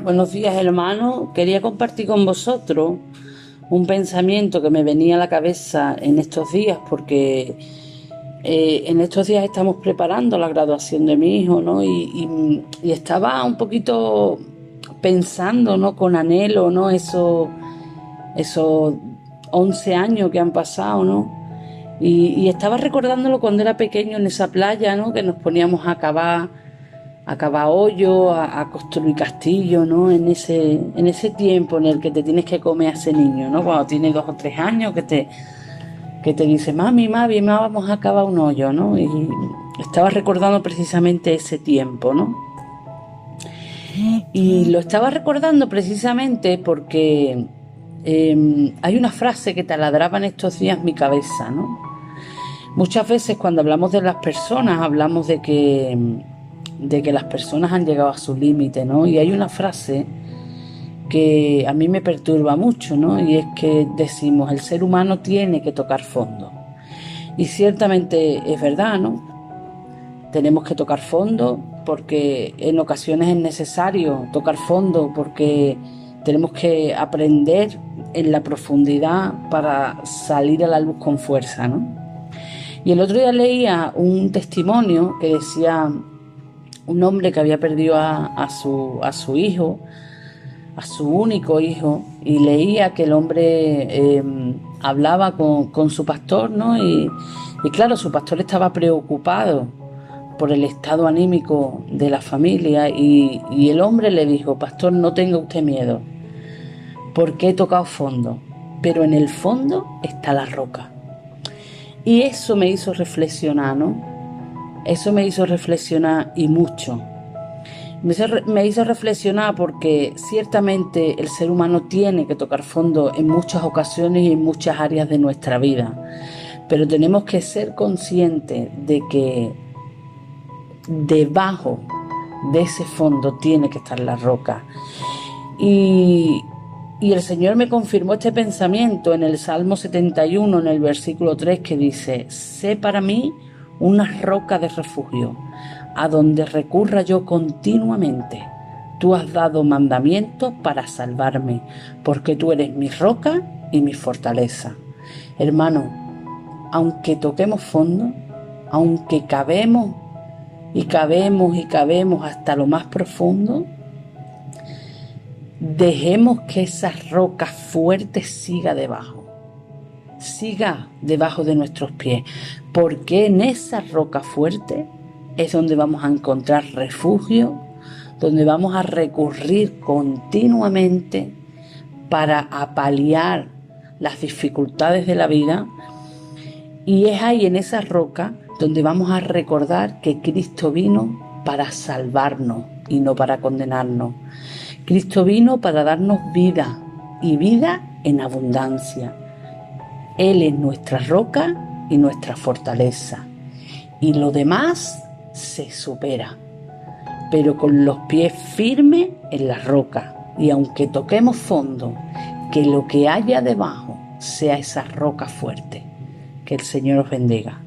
Buenos días hermanos, quería compartir con vosotros un pensamiento que me venía a la cabeza en estos días porque eh, en estos días estamos preparando la graduación de mi hijo, ¿no? Y, estaba un poquito pensando, ¿no? Con anhelo, ¿no? Esos, esos 11 años que han pasado, ¿no? Y, y, estaba recordándolo cuando era pequeño en esa playa, ¿no? Que nos poníamos a cavar a cavar hoyo, a, construir castillo, ¿no? En ese, en ese tiempo en el que te tienes que comer a ese niño, ¿no? Cuando tiene dos o tres años, que te, que te dice, mami, mami, vamos a cavar un hoyo, ¿no? Y estaba recordando precisamente ese tiempo, ¿no? Y lo estaba recordando precisamente porque em, hay una frase que taladraba en estos días mi cabeza, ¿no? Muchas veces cuando hablamos de las personas hablamos de que de que las personas han llegado a su límite, ¿no? Y hay una frase que a mí me perturba mucho, ¿no? Y es que decimos, el ser humano tiene que tocar fondo. Y ciertamente es verdad, ¿no? Tenemos que tocar fondo porque en ocasiones es necesario tocar fondo porque tenemos que aprender en la profundidad para salir a la luz con fuerza, ¿no? Y el otro día leía un testimonio que decía un hombre que había perdido a, su, hijo, a su único hijo, y leía que el hombre em, hablaba con, su pastor, ¿no? Y, claro, su pastor estaba preocupado por el estado anímico de la familia y, y el hombre le dijo, pastor, no tenga usted miedo, porque he tocado fondo, pero en el fondo está la roca. Y eso me hizo reflexionar, ¿no? Eso me hizo reflexionar y mucho. Me hizo, reflexionar porque ciertamente el ser humano tiene que tocar fondo en muchas ocasiones y en muchas áreas de nuestra vida, pero tenemos que ser conscientes de que debajo de ese fondo tiene que estar la roca. Y, y el Señor me confirmó este pensamiento en el Salmo 71, en el versículo 3, que dice, sé para mí una roca de refugio, a donde recurra yo continuamente. Tú has dado mandamientos para salvarme, porque tú eres mi roca y mi fortaleza. Hermano, aunque toquemos fondo, aunque cabemos y cabemos y cabemos hasta lo más profundo, dejemos que esa roca fuerte siga debajo siga debajo de nuestros pies, porque en esa roca fuerte es donde vamos a encontrar refugio, donde vamos a recurrir continuamente para apalear las dificultades de la vida. Y es ahí en esa roca donde vamos a recordar que Cristo vino para salvarnos y no para condenarnos. Cristo vino para darnos vida y vida en abundancia. Él es nuestra roca y nuestra fortaleza. Y lo demás se supera, pero con los pies firmes en la roca. Y aunque toquemos fondo, que lo que haya debajo sea esa roca fuerte. Que el Señor os bendiga.